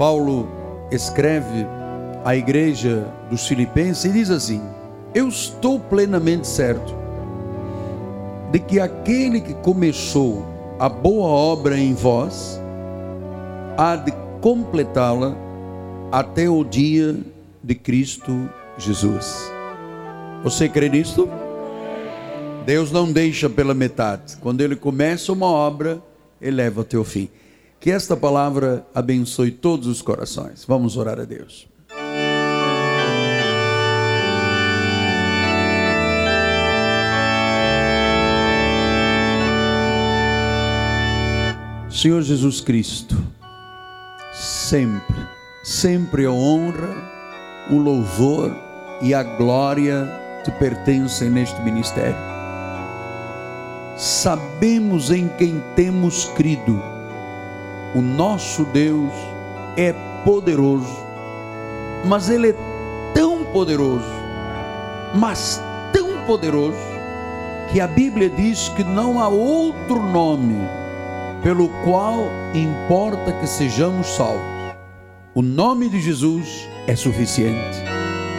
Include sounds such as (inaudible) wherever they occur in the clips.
Paulo escreve à igreja dos Filipenses e diz assim: Eu estou plenamente certo de que aquele que começou a boa obra em vós há de completá-la até o dia de Cristo Jesus. Você crê nisto? Deus não deixa pela metade. Quando Ele começa uma obra, Ele leva até o fim. Que esta palavra abençoe todos os corações. Vamos orar a Deus. Senhor Jesus Cristo, sempre, sempre a honra, o louvor e a glória te pertencem neste ministério. Sabemos em quem temos crido. O nosso Deus é poderoso, mas Ele é tão poderoso, mas tão poderoso, que a Bíblia diz que não há outro nome pelo qual importa que sejamos salvos. O nome de Jesus é suficiente,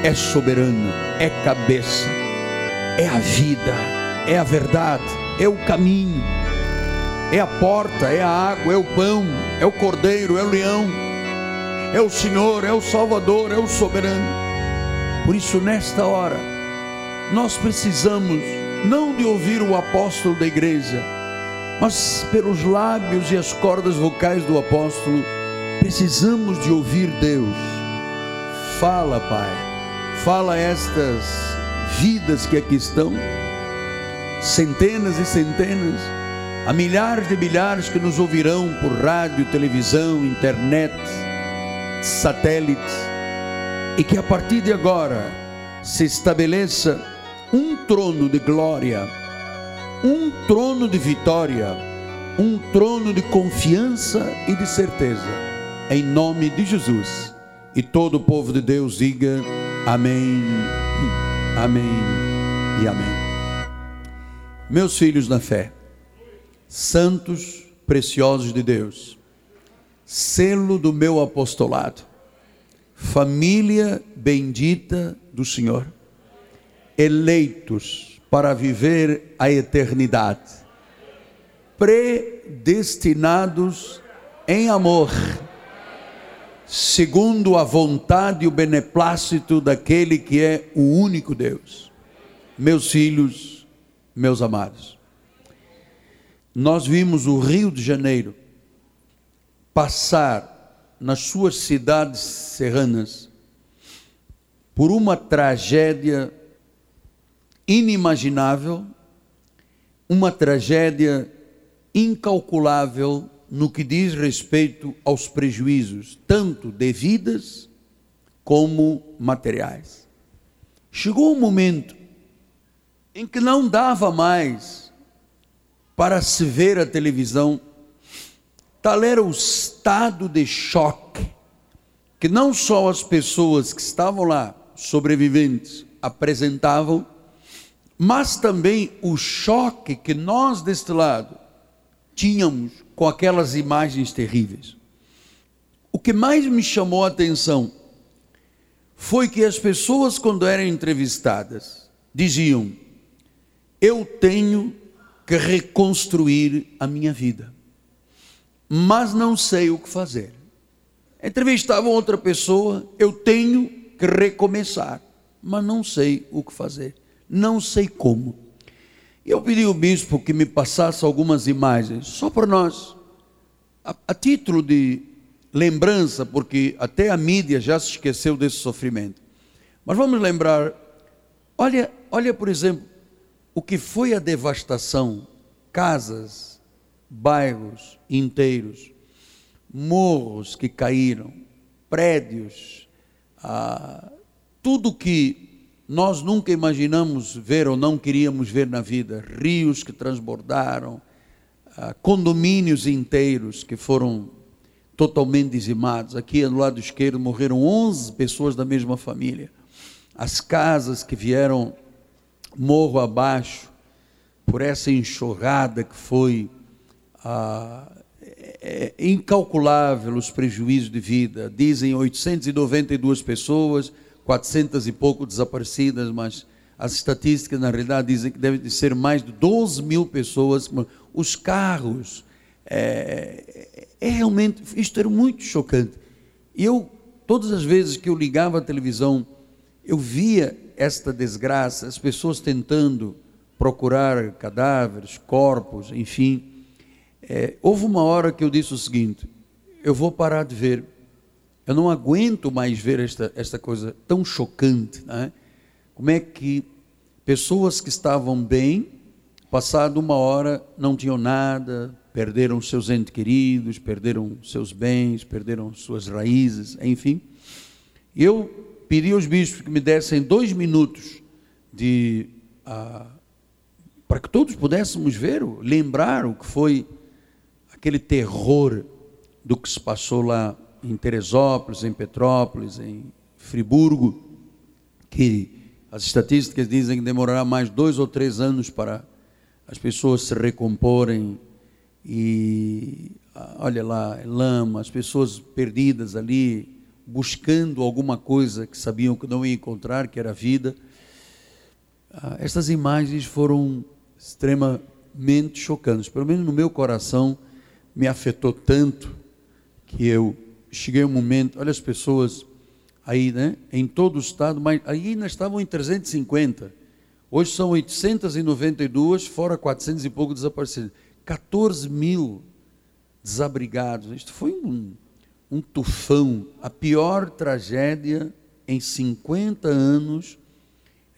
é soberano, é cabeça, é a vida, é a verdade, é o caminho, é a porta, é a água, é o pão, é o cordeiro, é o leão, é o Senhor, é o Salvador, é o soberano. Por isso, nesta hora, nós precisamos não de ouvir o apóstolo da igreja, mas pelos lábios e as cordas vocais do apóstolo, precisamos de ouvir Deus. Fala, Pai, fala estas vidas que aqui estão, centenas e centenas, a milhares de milhares que nos ouvirão por rádio, televisão, internet, satélites, e que a partir de agora se estabeleça um trono de glória um trono de vitória, um trono de confiança e de certeza, em nome de Jesus. E todo o povo de Deus diga amém, amém e amém. Meus filhos na fé, santos preciosos de Deus, selo do meu apostolado, família bendita do Senhor, eleitos, para viver a eternidade, predestinados em amor, segundo a vontade e o beneplácito daquele que é o único Deus. Meus filhos, meus amados, nós vimos o Rio de Janeiro passar nas suas cidades serranas por uma tragédia inimaginável, uma tragédia incalculável no que diz respeito aos prejuízos, tanto de vidas como materiais. Chegou um momento em que não dava mais para se ver a televisão, tal era o estado de choque que não só as pessoas que estavam lá, sobreviventes, apresentavam, mas também o choque que nós deste lado tínhamos com aquelas imagens terríveis. O que mais me chamou a atenção foi que as pessoas, quando eram entrevistadas, diziam: Eu tenho que reconstruir a minha vida, mas não sei o que fazer. Entrevistavam outra pessoa: Eu tenho que recomeçar, mas não sei o que fazer não sei como. Eu pedi ao bispo que me passasse algumas imagens, só para nós, a, a título de lembrança, porque até a mídia já se esqueceu desse sofrimento. Mas vamos lembrar, olha, olha por exemplo, o que foi a devastação, casas, bairros inteiros, morros que caíram, prédios, ah, tudo que nós nunca imaginamos ver ou não queríamos ver na vida rios que transbordaram, ah, condomínios inteiros que foram totalmente dizimados. Aqui do lado esquerdo morreram 11 pessoas da mesma família. As casas que vieram morro abaixo por essa enxurrada que foi. Ah, é, é incalculável os prejuízos de vida. Dizem 892 pessoas, 400 e pouco desaparecidas, mas as estatísticas na realidade dizem que deve ser mais de 12 mil pessoas. Os carros, é, é realmente, isto era muito chocante. E eu, todas as vezes que eu ligava a televisão, eu via esta desgraça, as pessoas tentando procurar cadáveres, corpos, enfim. É, houve uma hora que eu disse o seguinte: eu vou parar de ver. Eu não aguento mais ver esta, esta coisa tão chocante. Né? Como é que pessoas que estavam bem, passado uma hora, não tinham nada, perderam seus entes queridos, perderam seus bens, perderam suas raízes, enfim. Eu pedi aos bispos que me dessem dois minutos de uh, para que todos pudéssemos ver, lembrar o que foi aquele terror do que se passou lá em Teresópolis, em Petrópolis, em Friburgo, que as estatísticas dizem que demorará mais dois ou três anos para as pessoas se recomporem e ah, olha lá, lama, as pessoas perdidas ali, buscando alguma coisa que sabiam que não iam encontrar, que era a vida. Ah, estas imagens foram extremamente chocantes, pelo menos no meu coração me afetou tanto que eu cheguei um momento, olha as pessoas aí, né, em todo o estado, mas aí ainda estavam em 350. Hoje são 892, fora 400 e pouco desaparecidos. 14 mil desabrigados. Isto foi um, um tufão, a pior tragédia em 50 anos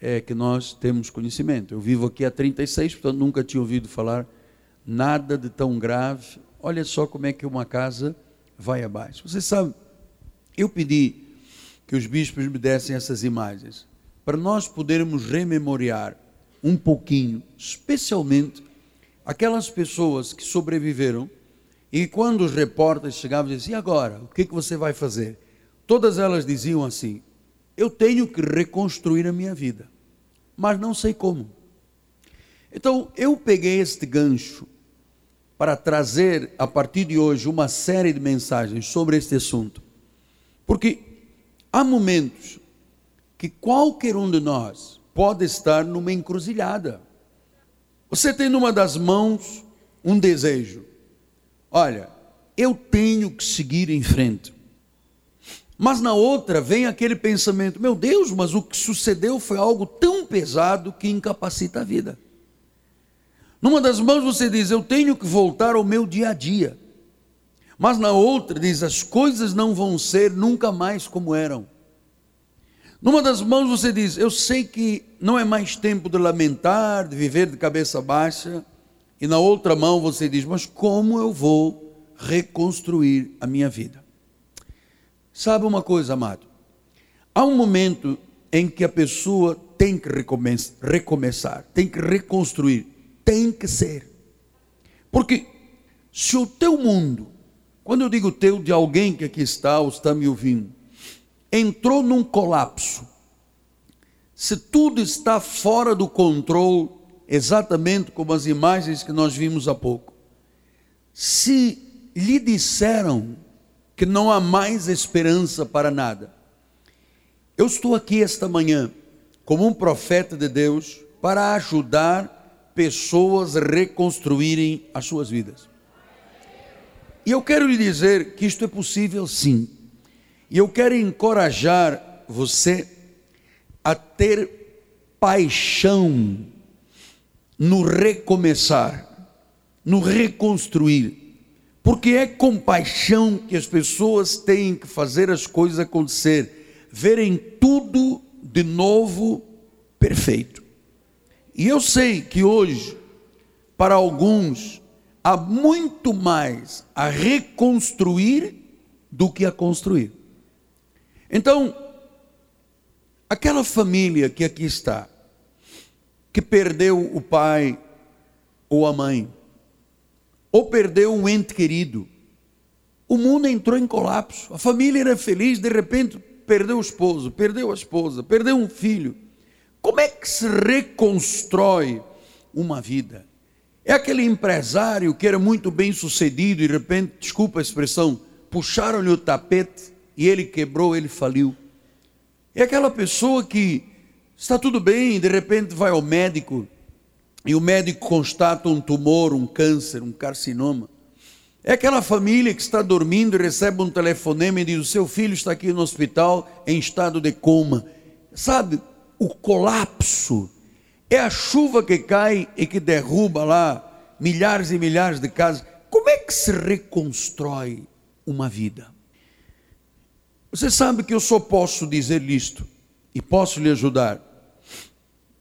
é, que nós temos conhecimento. Eu vivo aqui há 36, portanto nunca tinha ouvido falar nada de tão grave. Olha só como é que uma casa vai abaixo. Você sabe, eu pedi que os bispos me dessem essas imagens para nós podermos rememoriar um pouquinho, especialmente aquelas pessoas que sobreviveram e quando os repórteres chegavam e diziam, e agora, o que, que você vai fazer? Todas elas diziam assim, eu tenho que reconstruir a minha vida, mas não sei como. Então, eu peguei este gancho para trazer, a partir de hoje, uma série de mensagens sobre este assunto. Porque há momentos que qualquer um de nós pode estar numa encruzilhada. Você tem numa das mãos um desejo. Olha, eu tenho que seguir em frente. Mas na outra vem aquele pensamento: meu Deus, mas o que sucedeu foi algo tão pesado que incapacita a vida. Numa das mãos você diz: eu tenho que voltar ao meu dia a dia. Mas na outra diz: as coisas não vão ser nunca mais como eram. Numa das mãos você diz: Eu sei que não é mais tempo de lamentar, de viver de cabeça baixa. E na outra mão você diz: Mas como eu vou reconstruir a minha vida? Sabe uma coisa, amado? Há um momento em que a pessoa tem que recomeçar, tem que reconstruir, tem que ser. Porque se o teu mundo, quando eu digo teu, de alguém que aqui está ou está me ouvindo, entrou num colapso. Se tudo está fora do controle, exatamente como as imagens que nós vimos há pouco, se lhe disseram que não há mais esperança para nada, eu estou aqui esta manhã como um profeta de Deus para ajudar pessoas a reconstruírem as suas vidas. E eu quero lhe dizer que isto é possível sim. E eu quero encorajar você a ter paixão no recomeçar, no reconstruir. Porque é com paixão que as pessoas têm que fazer as coisas acontecer, verem tudo de novo perfeito. E eu sei que hoje, para alguns, há muito mais a reconstruir do que a construir. Então, aquela família que aqui está, que perdeu o pai ou a mãe, ou perdeu um ente querido, o mundo entrou em colapso. A família era feliz, de repente perdeu o esposo, perdeu a esposa, perdeu um filho. Como é que se reconstrói uma vida? É aquele empresário que era muito bem sucedido e de repente, desculpa a expressão, puxaram-lhe o tapete e ele quebrou, ele faliu. É aquela pessoa que está tudo bem, de repente vai ao médico e o médico constata um tumor, um câncer, um carcinoma. É aquela família que está dormindo e recebe um telefonema e diz: o seu filho está aqui no hospital em estado de coma. Sabe, o colapso é a chuva que cai e que derruba lá milhares e milhares de casas. Como é que se reconstrói uma vida? Você sabe que eu só posso dizer isto e posso lhe ajudar,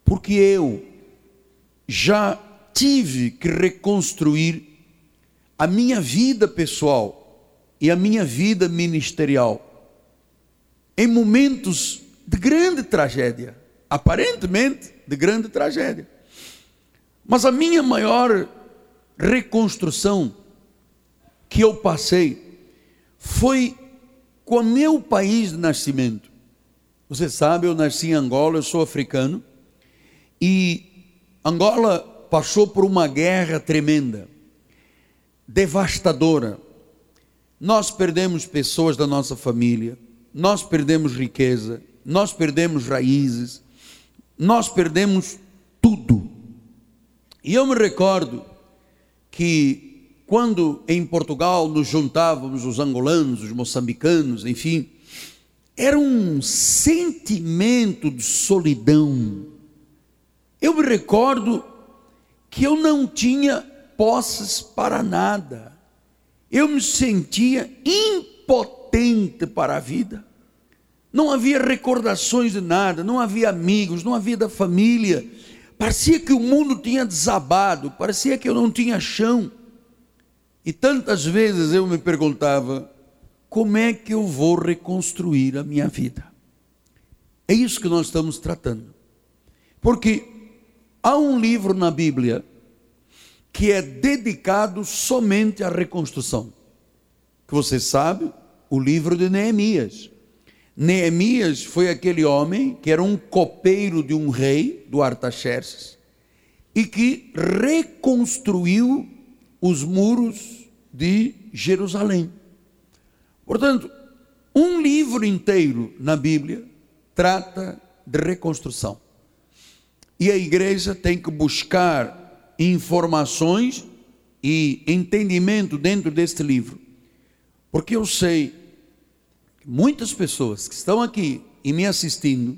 porque eu já tive que reconstruir a minha vida pessoal e a minha vida ministerial em momentos de grande tragédia, aparentemente de grande tragédia. Mas a minha maior reconstrução que eu passei foi com o meu país de nascimento. Você sabe, eu nasci em Angola, eu sou africano, e Angola passou por uma guerra tremenda, devastadora. Nós perdemos pessoas da nossa família, nós perdemos riqueza, nós perdemos raízes, nós perdemos tudo. E eu me recordo que quando em Portugal nos juntávamos os angolanos, os moçambicanos, enfim, era um sentimento de solidão. Eu me recordo que eu não tinha posses para nada. Eu me sentia impotente para a vida não havia recordações de nada, não havia amigos, não havia da família. Parecia que o mundo tinha desabado, parecia que eu não tinha chão. E tantas vezes eu me perguntava: como é que eu vou reconstruir a minha vida? É isso que nós estamos tratando. Porque há um livro na Bíblia que é dedicado somente à reconstrução. Que você sabe, o livro de Neemias. Neemias foi aquele homem que era um copeiro de um rei, do Artaxerxes, e que reconstruiu os muros de Jerusalém. Portanto, um livro inteiro na Bíblia trata de reconstrução. E a igreja tem que buscar informações e entendimento dentro deste livro. Porque eu sei muitas pessoas que estão aqui e me assistindo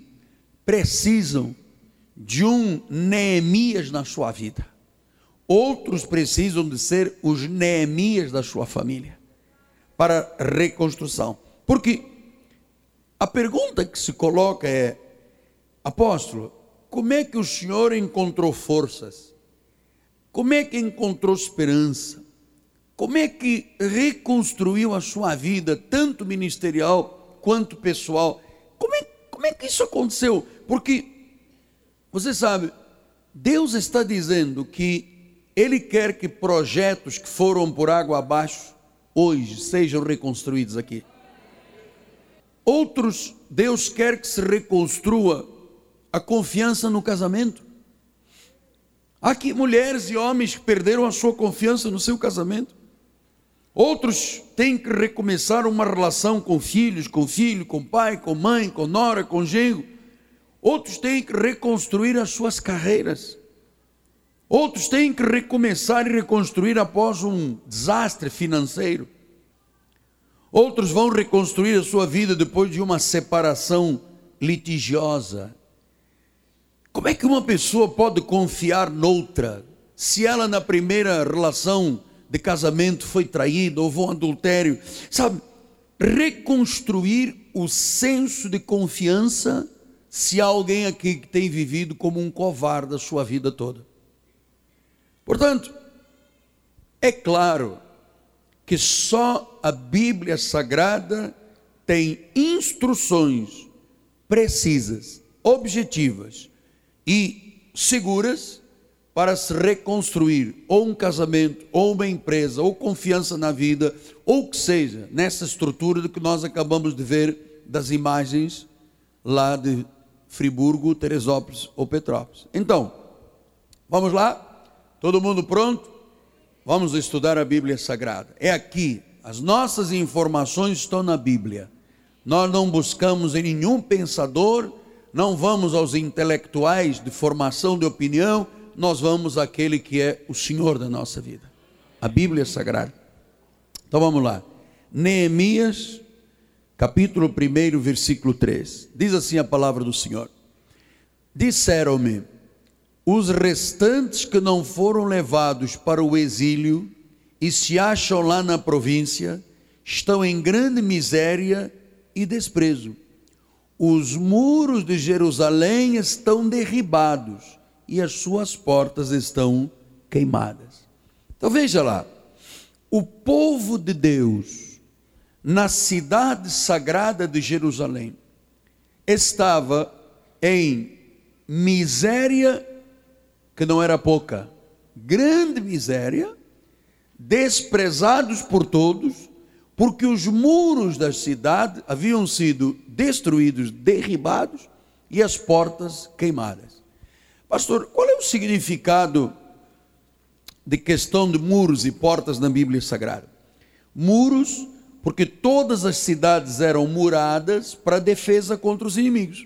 precisam de um Neemias na sua vida. Outros precisam de ser os Neemias da sua família para reconstrução. Porque a pergunta que se coloca é: apóstolo, como é que o senhor encontrou forças? Como é que encontrou esperança? Como é que reconstruiu a sua vida, tanto ministerial quanto pessoal? Como é, como é que isso aconteceu? Porque, você sabe, Deus está dizendo que Ele quer que projetos que foram por água abaixo, hoje, sejam reconstruídos aqui. Outros, Deus quer que se reconstrua a confiança no casamento. Há aqui mulheres e homens que perderam a sua confiança no seu casamento. Outros têm que recomeçar uma relação com filhos, com filho, com pai, com mãe, com nora, com genro. Outros têm que reconstruir as suas carreiras. Outros têm que recomeçar e reconstruir após um desastre financeiro. Outros vão reconstruir a sua vida depois de uma separação litigiosa. Como é que uma pessoa pode confiar noutra se ela na primeira relação de casamento foi traído, houve um adultério. Sabe, reconstruir o senso de confiança se há alguém aqui que tem vivido como um covarde a sua vida toda. Portanto, é claro que só a Bíblia Sagrada tem instruções precisas, objetivas e seguras para se reconstruir ou um casamento, ou uma empresa, ou confiança na vida, ou o que seja, nessa estrutura do que nós acabamos de ver das imagens lá de Friburgo, Teresópolis ou Petrópolis. Então, vamos lá? Todo mundo pronto? Vamos estudar a Bíblia Sagrada. É aqui, as nossas informações estão na Bíblia. Nós não buscamos em nenhum pensador, não vamos aos intelectuais de formação de opinião, nós vamos àquele que é o Senhor da nossa vida. A Bíblia Sagrada. Então vamos lá. Neemias, capítulo 1, versículo 3. Diz assim a palavra do Senhor: Disseram-me, os restantes que não foram levados para o exílio e se acham lá na província, estão em grande miséria e desprezo. Os muros de Jerusalém estão derribados e as suas portas estão queimadas. Então veja lá, o povo de Deus na cidade sagrada de Jerusalém estava em miséria que não era pouca, grande miséria, desprezados por todos, porque os muros da cidade haviam sido destruídos, derribados e as portas queimadas. Pastor, qual é o significado de questão de muros e portas na Bíblia Sagrada? Muros, porque todas as cidades eram muradas para defesa contra os inimigos.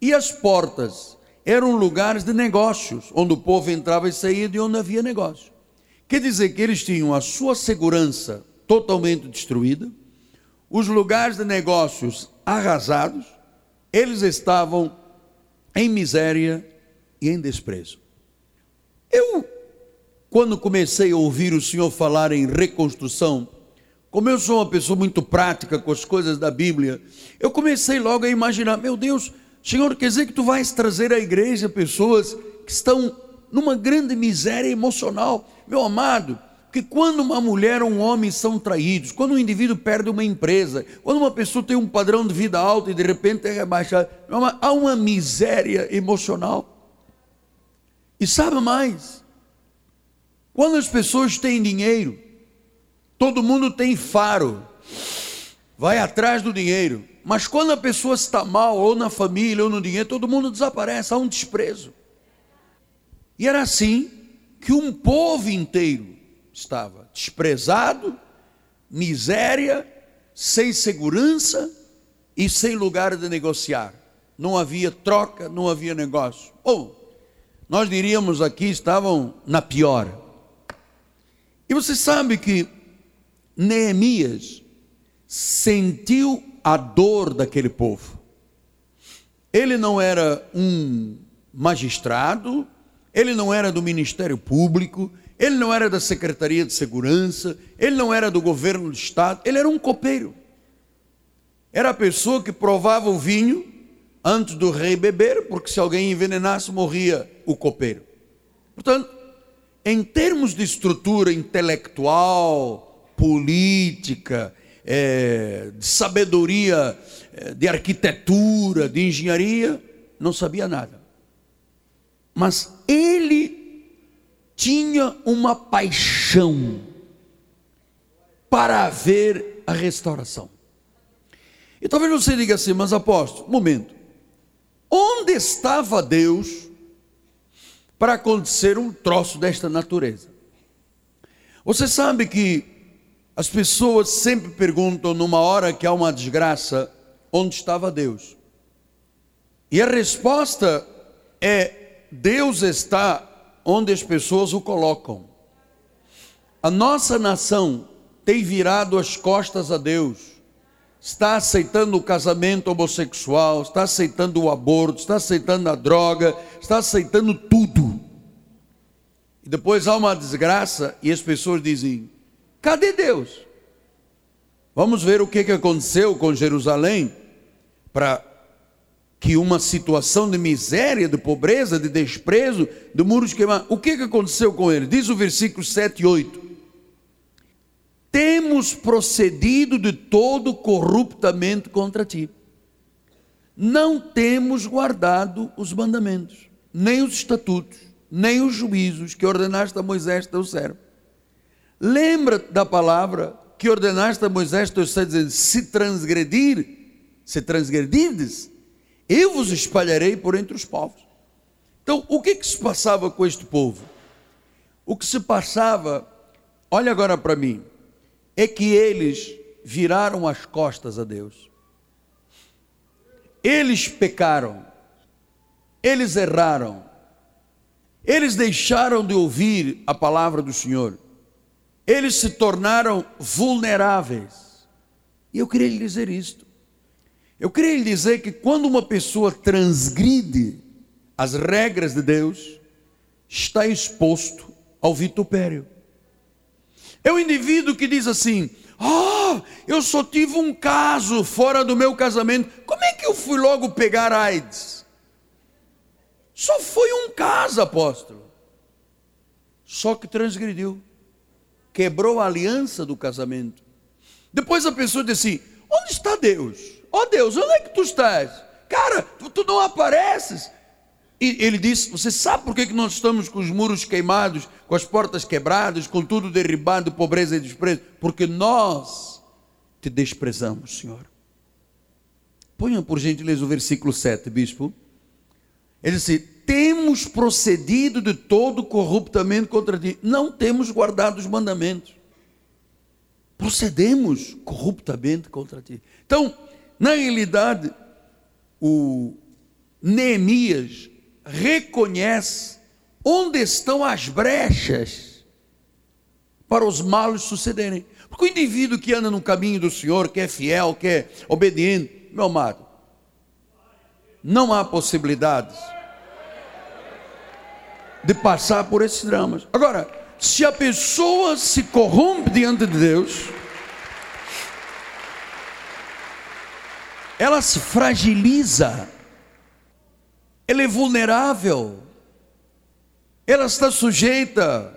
E as portas, eram lugares de negócios, onde o povo entrava e saía de onde havia negócio. Quer dizer que eles tinham a sua segurança totalmente destruída, os lugares de negócios arrasados, eles estavam em miséria e em desprezo. Eu, quando comecei a ouvir o Senhor falar em reconstrução, como eu sou uma pessoa muito prática com as coisas da Bíblia, eu comecei logo a imaginar: meu Deus, Senhor, quer dizer que tu vais trazer à igreja pessoas que estão numa grande miséria emocional. Meu amado, que quando uma mulher ou um homem são traídos, quando um indivíduo perde uma empresa, quando uma pessoa tem um padrão de vida alto e de repente é rebaixado, há uma miséria emocional. E sabe mais? Quando as pessoas têm dinheiro, todo mundo tem faro, vai atrás do dinheiro. Mas quando a pessoa está mal, ou na família, ou no dinheiro, todo mundo desaparece, há um desprezo. E era assim que um povo inteiro estava desprezado, miséria, sem segurança e sem lugar de negociar. Não havia troca, não havia negócio. Ou, nós diríamos aqui, estavam na pior. E você sabe que Neemias sentiu a dor daquele povo. Ele não era um magistrado, ele não era do Ministério Público, ele não era da Secretaria de Segurança, ele não era do governo do Estado, ele era um copeiro. Era a pessoa que provava o vinho antes do rei beber, porque se alguém envenenasse, morria o copeiro. Portanto, em termos de estrutura intelectual, política, é, de sabedoria, é, de arquitetura, de engenharia, não sabia nada. Mas ele tinha uma paixão para ver a restauração. E talvez você diga assim, mas apóstolo, momento, onde estava Deus para acontecer um troço desta natureza? Você sabe que as pessoas sempre perguntam, numa hora que há uma desgraça, onde estava Deus? E a resposta é: Deus está onde as pessoas o colocam. A nossa nação tem virado as costas a Deus, está aceitando o casamento homossexual, está aceitando o aborto, está aceitando a droga, está aceitando tudo. E depois há uma desgraça e as pessoas dizem: Cadê Deus? Vamos ver o que, que aconteceu com Jerusalém para que uma situação de miséria, de pobreza, de desprezo, de muros queimados. O que, que aconteceu com ele? Diz o versículo 7 e 8. Temos procedido de todo corruptamente contra ti. Não temos guardado os mandamentos, nem os estatutos, nem os juízos que ordenaste a Moisés, teu servo Lembra da palavra que ordenaste a Moisés, tu está dizendo: se transgredir, se transgredirdes, eu vos espalharei por entre os povos. Então, o que, que se passava com este povo? O que se passava, olha agora para mim, é que eles viraram as costas a Deus. Eles pecaram, eles erraram, eles deixaram de ouvir a palavra do Senhor, eles se tornaram vulneráveis. E eu queria lhe dizer isto. Eu queria lhe dizer que quando uma pessoa transgride as regras de Deus, está exposto ao vitupério. É o indivíduo que diz assim: Ah, eu só tive um caso fora do meu casamento. Como é que eu fui logo pegar AIDS? Só foi um caso, apóstolo. Só que transgrediu, quebrou a aliança do casamento. Depois a pessoa diz assim: Onde está Deus? Ó oh Deus, onde é que tu estás? Cara, tu, tu não apareces. E ele disse: Você sabe por que nós estamos com os muros queimados, com as portas quebradas, com tudo derribado, pobreza e desprezo? Porque nós te desprezamos, Senhor. Ponha por gentileza o versículo 7, bispo. Ele disse: Temos procedido de todo corruptamente contra ti, não temos guardado os mandamentos, procedemos corruptamente contra ti. Então, na realidade, o Neemias reconhece onde estão as brechas para os males sucederem. Porque o indivíduo que anda no caminho do Senhor, que é fiel, que é obediente, meu amado, não há possibilidades de passar por esses dramas. Agora, se a pessoa se corrompe diante de Deus, ela se fragiliza ela é vulnerável, ela está sujeita,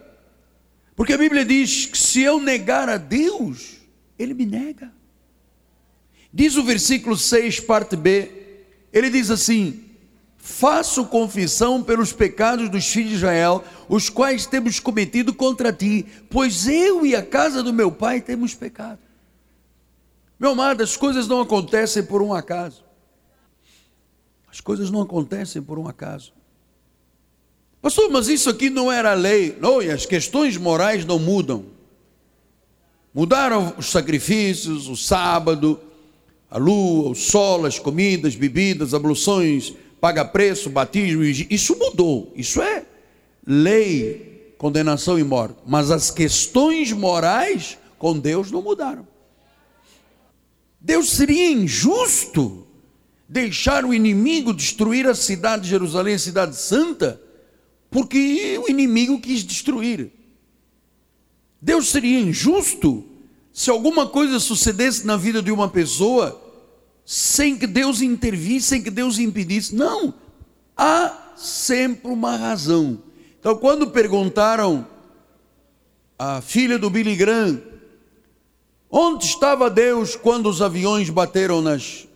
porque a Bíblia diz que se eu negar a Deus, Ele me nega. Diz o versículo 6, parte B, ele diz assim: Faço confissão pelos pecados dos filhos de Israel, os quais temos cometido contra ti, pois eu e a casa do meu pai temos pecado. Meu amado, as coisas não acontecem por um acaso. As coisas não acontecem por um acaso. Pastor, mas isso aqui não era lei. Não, e as questões morais não mudam. Mudaram os sacrifícios, o sábado, a lua, o sol, as comidas, bebidas, abluções, paga preço, batismo. Isso mudou. Isso é lei, condenação e morte. Mas as questões morais com Deus não mudaram. Deus seria injusto deixar o inimigo destruir a cidade de Jerusalém, a cidade santa, porque o inimigo quis destruir. Deus seria injusto se alguma coisa sucedesse na vida de uma pessoa sem que Deus intervisse, sem que Deus impedisse. Não, há sempre uma razão. Então, quando perguntaram à filha do Billy Graham, onde estava Deus quando os aviões bateram nas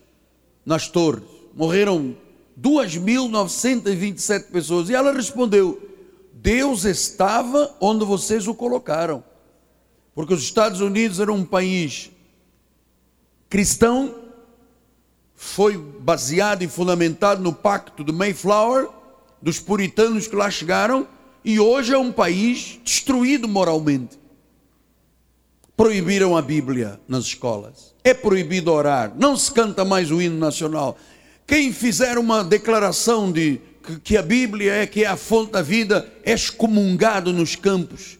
nas torres. Morreram 2.927 pessoas. E ela respondeu: Deus estava onde vocês o colocaram. Porque os Estados Unidos eram um país cristão, foi baseado e fundamentado no pacto do Mayflower, dos puritanos que lá chegaram, e hoje é um país destruído moralmente. Proibiram a Bíblia nas escolas é proibido orar, não se canta mais o hino nacional. Quem fizer uma declaração de que a Bíblia é que é a fonte da vida, é excomungado nos campos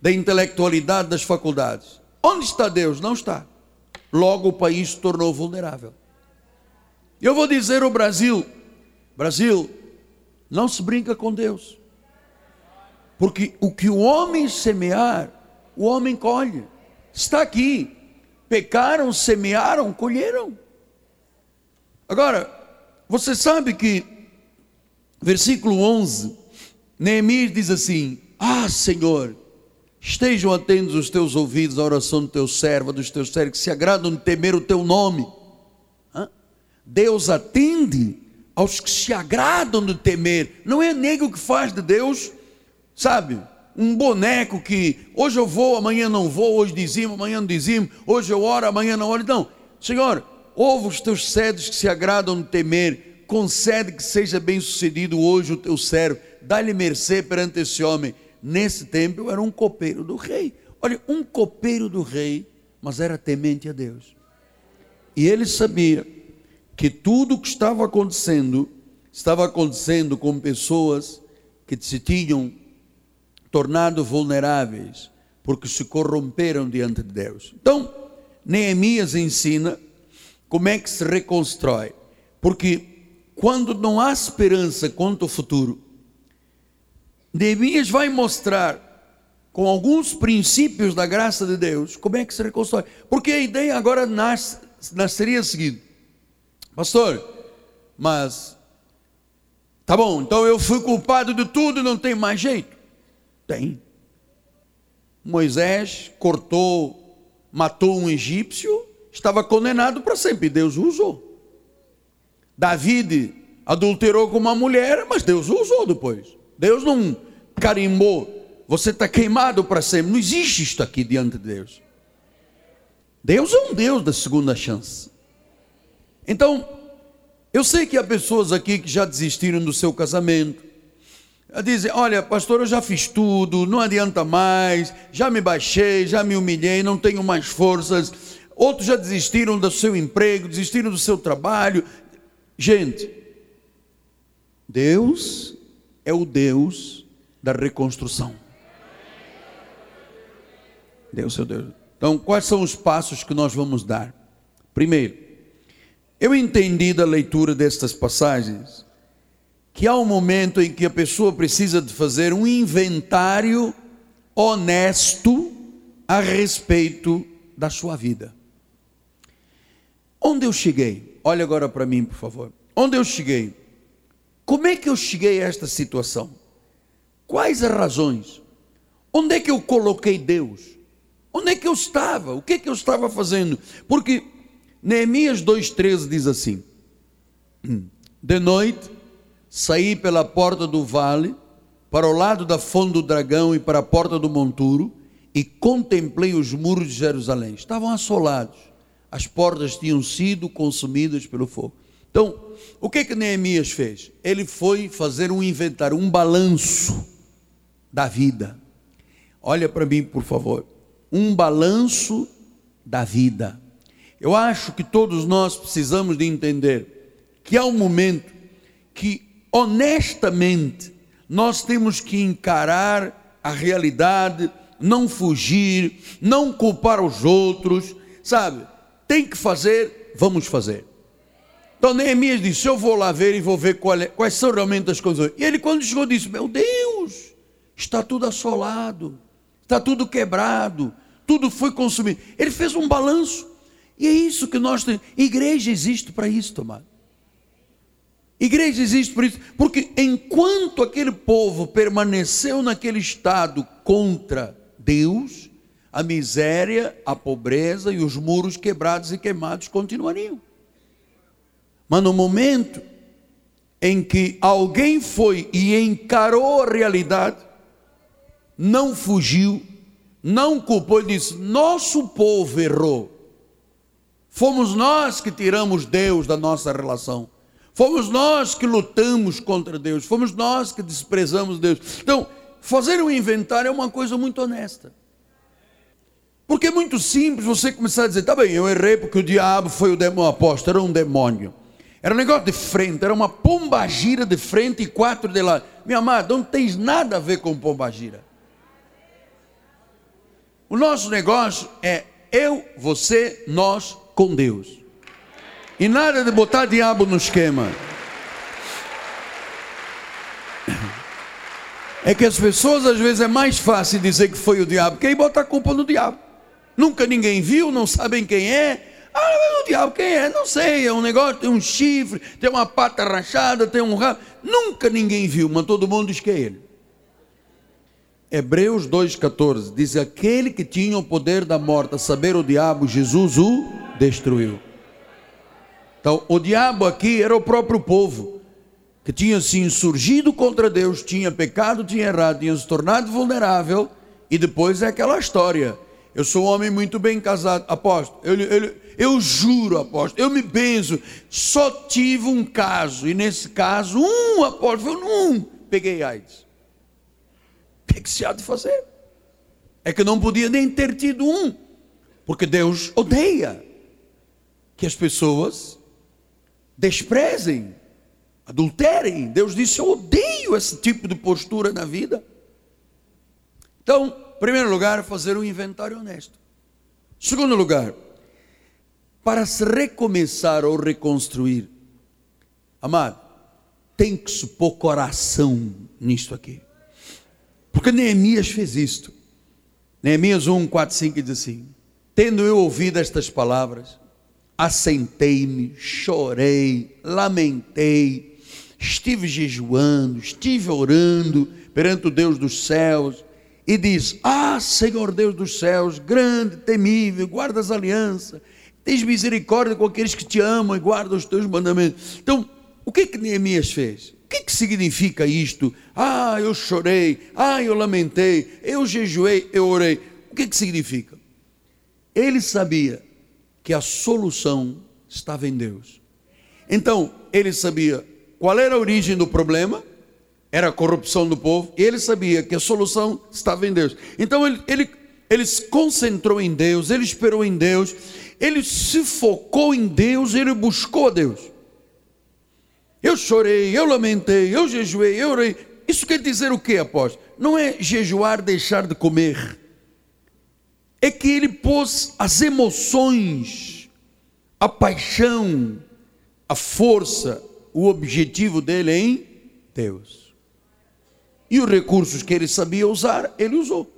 da intelectualidade das faculdades. Onde está Deus? Não está. Logo o país se tornou vulnerável. Eu vou dizer ao Brasil: Brasil, não se brinca com Deus. Porque o que o homem semear, o homem colhe. Está aqui pecaram, semearam, colheram. Agora, você sabe que, versículo 11, Neemias diz assim: Ah, Senhor, estejam atentos os teus ouvidos à oração do teu servo, dos teus servos, que se agradam de temer o teu nome. Hã? Deus atende aos que se agradam de temer, não é nego que faz de Deus, sabe? um boneco que hoje eu vou, amanhã não vou, hoje dizimo, amanhã não dizimo, hoje eu oro, amanhã não oro. Não, Senhor, ouve os teus cedros que se agradam de temer, concede que seja bem sucedido hoje o teu servo, dá-lhe mercê perante esse homem. Nesse tempo eu era um copeiro do rei. Olha, um copeiro do rei, mas era temente a Deus. E ele sabia que tudo o que estava acontecendo estava acontecendo com pessoas que se tinham tornado vulneráveis porque se corromperam diante de Deus. Então, Neemias ensina como é que se reconstrói. Porque quando não há esperança quanto ao futuro, Neemias vai mostrar com alguns princípios da graça de Deus como é que se reconstrói. Porque a ideia agora nasce, nasceria a seguinte: Pastor, mas tá bom, então eu fui culpado de tudo e não tem mais jeito. Tem. Moisés cortou, matou um egípcio, estava condenado para sempre. Deus usou. David adulterou com uma mulher, mas Deus usou depois. Deus não carimbou. Você está queimado para sempre. Não existe isto aqui diante de Deus. Deus é um Deus da segunda chance. Então, eu sei que há pessoas aqui que já desistiram do seu casamento. Dizem, olha, pastor, eu já fiz tudo, não adianta mais, já me baixei, já me humilhei, não tenho mais forças. Outros já desistiram do seu emprego, desistiram do seu trabalho, Gente, Deus é o Deus da reconstrução. Deus o Deus. Então, quais são os passos que nós vamos dar? Primeiro, eu entendi da leitura destas passagens que há um momento em que a pessoa precisa de fazer um inventário honesto a respeito da sua vida. Onde eu cheguei? Olhe agora para mim, por favor. Onde eu cheguei? Como é que eu cheguei a esta situação? Quais as razões? Onde é que eu coloquei Deus? Onde é que eu estava? O que é que eu estava fazendo? Porque Neemias 2,13 diz assim: De noite saí pela porta do vale, para o lado da fonte do dragão e para a porta do monturo, e contemplei os muros de Jerusalém. Estavam assolados as portas tinham sido consumidas pelo fogo. Então, o que que Neemias fez? Ele foi fazer um inventário, um balanço da vida. Olha para mim, por favor. Um balanço da vida. Eu acho que todos nós precisamos de entender que há um momento que honestamente nós temos que encarar a realidade, não fugir, não culpar os outros, sabe? tem que fazer, vamos fazer. Então Neemias disse: Eu vou lá ver e vou ver é, quais são realmente as coisas. E ele, quando chegou, disse: Meu Deus, está tudo assolado, está tudo quebrado, tudo foi consumido. Ele fez um balanço. E é isso que nós temos. Igreja existe para isso, tomado. Igreja existe por isso, porque enquanto aquele povo permaneceu naquele estado contra Deus, a miséria, a pobreza e os muros quebrados e queimados continuariam. Mas no momento em que alguém foi e encarou a realidade, não fugiu, não culpou, ele disse: Nosso povo errou. Fomos nós que tiramos Deus da nossa relação. Fomos nós que lutamos contra Deus. Fomos nós que desprezamos Deus. Então, fazer um inventário é uma coisa muito honesta. Porque é muito simples você começar a dizer, tá bem, eu errei porque o diabo foi o demônio apóstolo, era um demônio. Era um negócio de frente, era uma pombagira de frente e quatro de lado. Minha amada, não tens nada a ver com pombagira. O nosso negócio é eu, você, nós com Deus. E nada de botar diabo no esquema. É que as pessoas às vezes é mais fácil dizer que foi o diabo, que aí bota a culpa no diabo nunca ninguém viu, não sabem quem é. Ah, o diabo, quem é? Não sei, é um negócio, tem um chifre, tem uma pata rachada, tem um rabo. Nunca ninguém viu, mas todo mundo diz que é ele. Hebreus 2,14 diz: Aquele que tinha o poder da morte, a saber o diabo, Jesus o destruiu. Então, o diabo aqui era o próprio povo, que tinha se insurgido contra Deus, tinha pecado, tinha errado, tinha se tornado vulnerável, e depois é aquela história eu sou um homem muito bem casado, apóstolo. Eu, eu, eu juro, apóstolo, eu me benzo. Só tive um caso, e nesse caso, um apóstolo, um, peguei AIDS. Que, que se há de fazer? É que não podia nem ter tido um, porque Deus odeia que as pessoas desprezem, adulterem. Deus disse: Eu odeio esse tipo de postura na vida. Então, em primeiro lugar, fazer um inventário honesto. Segundo lugar, para se recomeçar ou reconstruir, amado, tem que se pôr coração nisto aqui. Porque Neemias fez isto. Neemias 1, 4, 5 diz assim: Tendo eu ouvido estas palavras, assentei-me, chorei, lamentei, estive jejuando, estive orando perante o Deus dos céus, e diz: Ah, Senhor Deus dos céus, grande, temível, guarda as alianças, tens misericórdia com aqueles que te amam e guardam os teus mandamentos. Então, o que que Neemias fez? O que, que significa isto? Ah, eu chorei, ah, eu lamentei, eu jejuei, eu orei. O que, que significa? Ele sabia que a solução estava em Deus. Então, ele sabia qual era a origem do problema, era a corrupção do povo, e ele sabia que a solução estava em Deus. Então, ele, ele, ele se concentrou em Deus, ele esperou em Deus, ele se focou em Deus, ele buscou a Deus. Eu chorei, eu lamentei, eu jejuei, eu orei. Isso quer dizer o que, apóstolo? Não é jejuar, deixar de comer é que ele pôs as emoções, a paixão, a força, o objetivo dele em Deus. E os recursos que ele sabia usar, ele usou.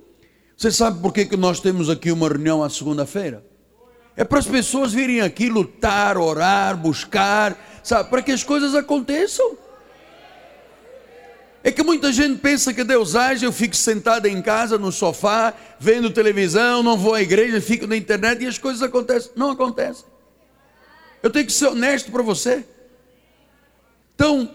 Você sabe por que, que nós temos aqui uma reunião à segunda-feira? É para as pessoas virem aqui lutar, orar, buscar, sabe, para que as coisas aconteçam. É que muita gente pensa que Deus age, eu fico sentado em casa, no sofá, vendo televisão, não vou à igreja, fico na internet e as coisas acontecem. Não acontecem. Eu tenho que ser honesto para você. Então,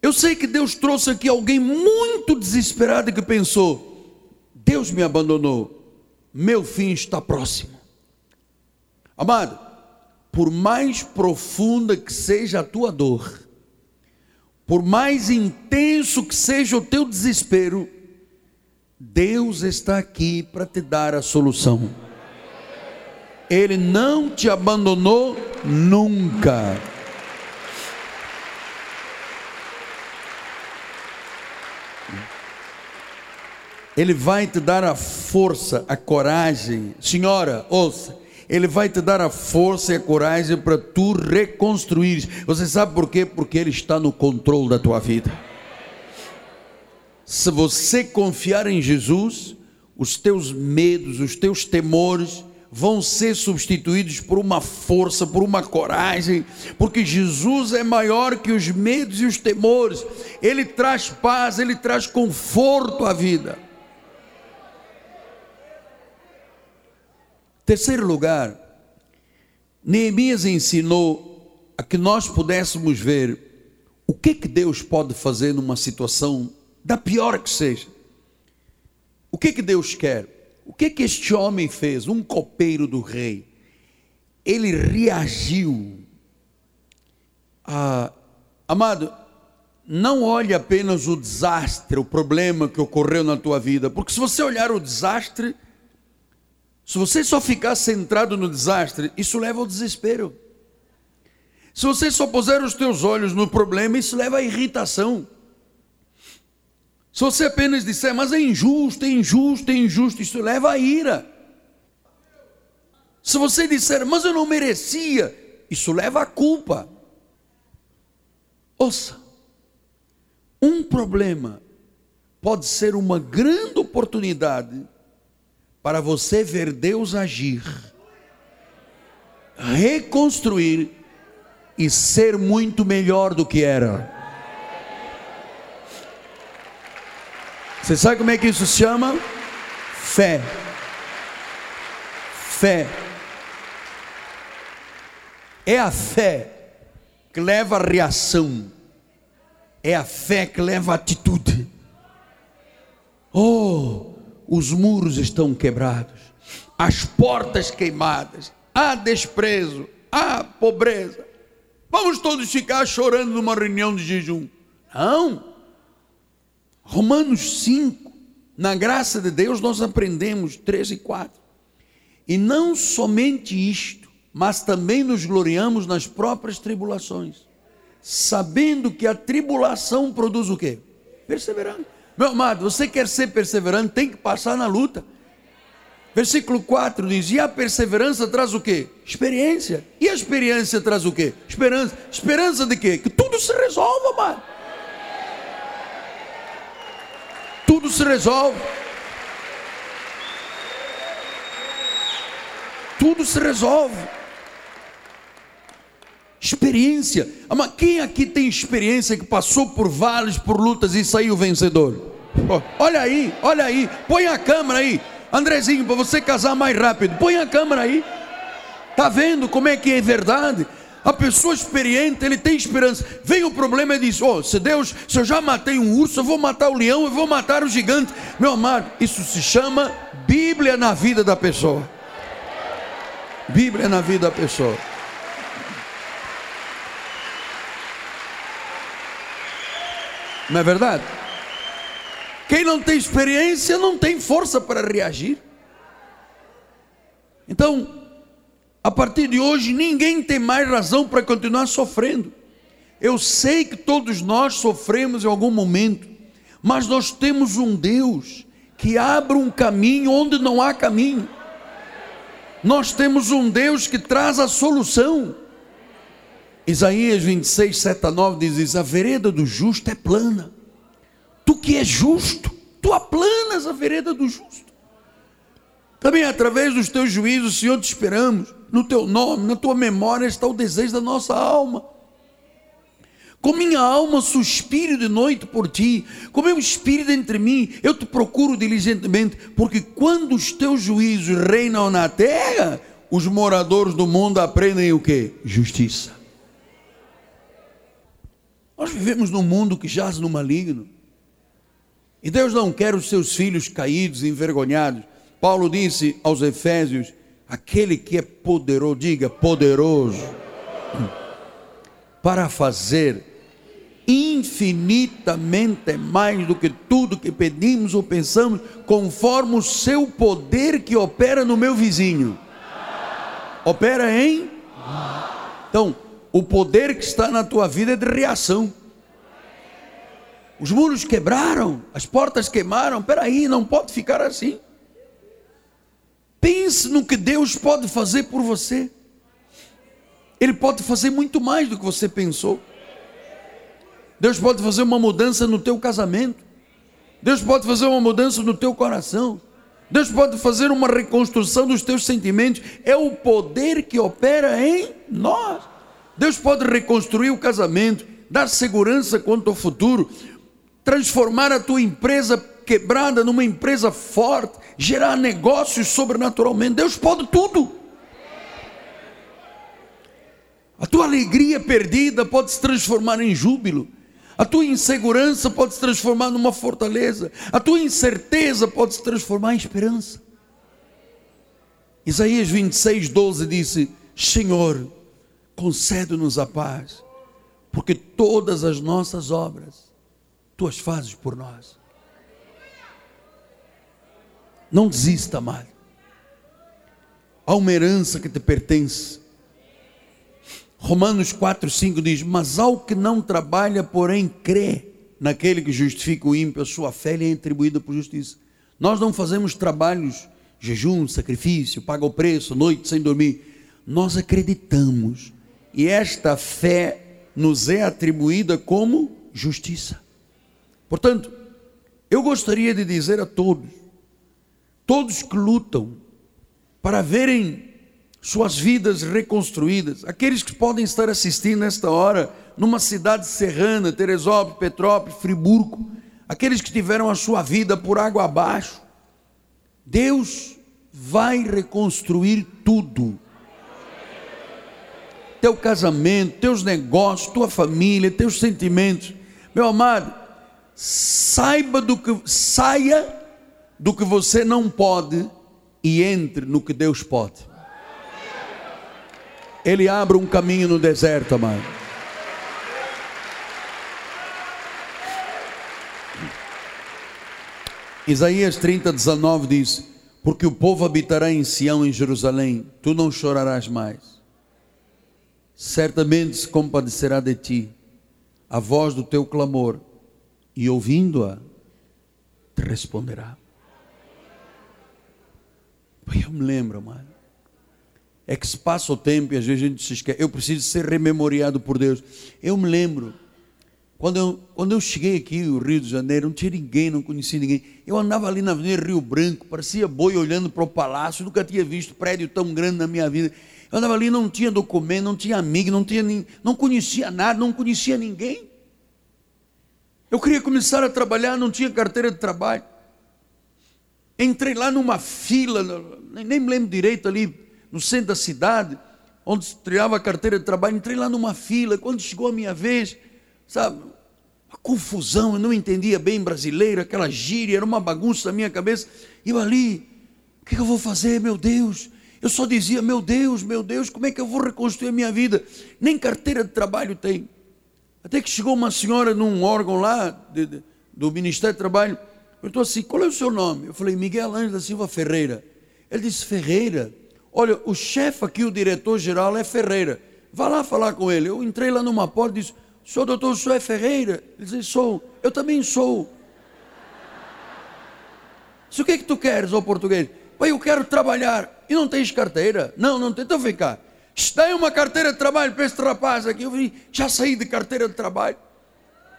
eu sei que Deus trouxe aqui alguém muito desesperado que pensou: Deus me abandonou, meu fim está próximo. Amado, por mais profunda que seja a tua dor, por mais intenso que seja o teu desespero, Deus está aqui para te dar a solução. Ele não te abandonou nunca. Ele vai te dar a força, a coragem. Senhora, ouça, ele vai te dar a força e a coragem para tu reconstruir. Você sabe por quê? Porque Ele está no controle da tua vida. Se você confiar em Jesus, os teus medos, os teus temores vão ser substituídos por uma força, por uma coragem, porque Jesus é maior que os medos e os temores. Ele traz paz, ele traz conforto à vida. Terceiro lugar, Neemias ensinou a que nós pudéssemos ver o que que Deus pode fazer numa situação da pior que seja. O que que Deus quer? O que que este homem fez, um copeiro do rei? Ele reagiu. Ah, amado, não olhe apenas o desastre, o problema que ocorreu na tua vida, porque se você olhar o desastre, se você só ficar centrado no desastre, isso leva ao desespero. Se você só puser os teus olhos no problema, isso leva à irritação. Se você apenas disser, mas é injusto, é injusto, é injusto, isso leva à ira. Se você disser, mas eu não merecia, isso leva à culpa. Ouça, um problema pode ser uma grande oportunidade para você ver Deus agir, reconstruir e ser muito melhor do que era. Você sabe como é que isso se chama? Fé. Fé. É a fé que leva a reação. É a fé que leva a atitude. Oh, os muros estão quebrados, as portas queimadas, há desprezo, há pobreza. Vamos todos ficar chorando numa reunião de jejum. Não. Romanos 5, na graça de Deus, nós aprendemos 13 e 4. E não somente isto, mas também nos gloriamos nas próprias tribulações, sabendo que a tribulação produz o quê? Perseverança. Meu amado, você quer ser perseverante, tem que passar na luta. Versículo 4 diz: E a perseverança traz o quê? Experiência. E a experiência traz o quê? Esperança. Esperança de quê? Que tudo se resolva, amado. Tudo se resolve. Tudo se resolve. Experiência. Quem aqui tem experiência que passou por vales, por lutas e saiu vencedor? Olha aí, olha aí. Põe a câmera aí. Andrezinho, para você casar mais rápido, põe a câmera aí. Tá vendo como é que é verdade? A pessoa experiente, ele tem esperança. Vem o problema e diz: Oh, se Deus, se eu já matei um urso, eu vou matar o leão, eu vou matar o gigante. Meu amado, isso se chama Bíblia na vida da pessoa. Bíblia na vida da pessoa. Não é verdade? Quem não tem experiência não tem força para reagir. Então, a partir de hoje, ninguém tem mais razão para continuar sofrendo. Eu sei que todos nós sofremos em algum momento, mas nós temos um Deus que abre um caminho onde não há caminho. Nós temos um Deus que traz a solução. Isaías 26, 7 a 9 diz isso: a vereda do justo é plana Tu que és justo, tu aplanas a vereda do justo. Também através dos teus juízos, Senhor, te esperamos. No teu nome, na tua memória está o desejo da nossa alma. Com minha alma suspiro de noite por ti, com meu espírito entre mim, eu te procuro diligentemente, porque quando os teus juízos reinam na terra, os moradores do mundo aprendem o que? Justiça. Nós vivemos num mundo que jaz no maligno. E Deus não quer os seus filhos caídos, envergonhados. Paulo disse aos Efésios: aquele que é poderoso, diga poderoso, para fazer infinitamente mais do que tudo que pedimos ou pensamos, conforme o seu poder que opera no meu vizinho. Opera em? Então, o poder que está na tua vida é de reação. Os muros quebraram, as portas queimaram. Peraí, não pode ficar assim. Pense no que Deus pode fazer por você. Ele pode fazer muito mais do que você pensou. Deus pode fazer uma mudança no teu casamento. Deus pode fazer uma mudança no teu coração. Deus pode fazer uma reconstrução dos teus sentimentos. É o poder que opera em nós. Deus pode reconstruir o casamento, dar segurança quanto ao futuro transformar a tua empresa quebrada numa empresa forte, gerar negócios sobrenaturalmente. Deus pode tudo. A tua alegria perdida pode se transformar em júbilo. A tua insegurança pode se transformar numa fortaleza. A tua incerteza pode se transformar em esperança. Isaías 26, 12 disse: Senhor, concede-nos a paz, porque todas as nossas obras tu as fazes por nós. Não desista, amado. Há uma herança que te pertence. Romanos 4, 5 diz: Mas ao que não trabalha, porém crê naquele que justifica o ímpio, a sua fé lhe é atribuída por justiça. Nós não fazemos trabalhos, jejum, sacrifício, paga o preço, noite sem dormir. Nós acreditamos e esta fé nos é atribuída como justiça. Portanto, eu gostaria de dizer a todos, todos que lutam para verem suas vidas reconstruídas, aqueles que podem estar assistindo nesta hora numa cidade serrana, Teresópolis, Petrópolis, Friburgo, aqueles que tiveram a sua vida por água abaixo, Deus vai reconstruir tudo. Teu casamento, teus negócios, tua família, teus sentimentos. Meu amado, saiba do que saia do que você não pode e entre no que Deus pode. Ele abre um caminho no deserto, amado. Isaías 30, 19 diz: Porque o povo habitará em Sião, em Jerusalém, tu não chorarás mais. Certamente se compadecerá de ti a voz do teu clamor, e ouvindo-a, te responderá. Eu me lembro, mano. É que se passa o tempo e às vezes a gente se esquece. Eu preciso ser rememoriado por Deus. Eu me lembro quando eu, quando eu cheguei aqui no Rio de Janeiro, não tinha ninguém, não conhecia ninguém. Eu andava ali na Avenida Rio Branco, parecia boi olhando para o palácio, nunca tinha visto prédio tão grande na minha vida. Eu andava ali, não tinha documento, não tinha amigo, não, tinha, não conhecia nada, não conhecia ninguém. Eu queria começar a trabalhar, não tinha carteira de trabalho. Entrei lá numa fila, nem me lembro direito, ali no centro da cidade, onde tirava a carteira de trabalho. Entrei lá numa fila. Quando chegou a minha vez, sabe, confusão, eu não entendia bem brasileiro, aquela gíria, era uma bagunça na minha cabeça. E eu ali, o que eu vou fazer, meu Deus? Eu só dizia, meu Deus, meu Deus, como é que eu vou reconstruir a minha vida? Nem carteira de trabalho tem. Até que chegou uma senhora num órgão lá, de, de, do Ministério do Trabalho, perguntou assim: qual é o seu nome? Eu falei, Miguel Ângelo da Silva Ferreira. Ele disse, Ferreira. Olha, o chefe aqui, o diretor-geral, é Ferreira. Vá lá falar com ele. Eu entrei lá numa porta e disse: Senhor doutor, o senhor é Ferreira? Ele disse, sou. Eu também sou. (laughs) Disse, o que é que tu queres, ô português? Pai, eu quero trabalhar. E não tens carteira? Não, não tem. Então vem cá. Uma carteira de trabalho para este rapaz aqui. Eu vi, já saí de carteira de trabalho.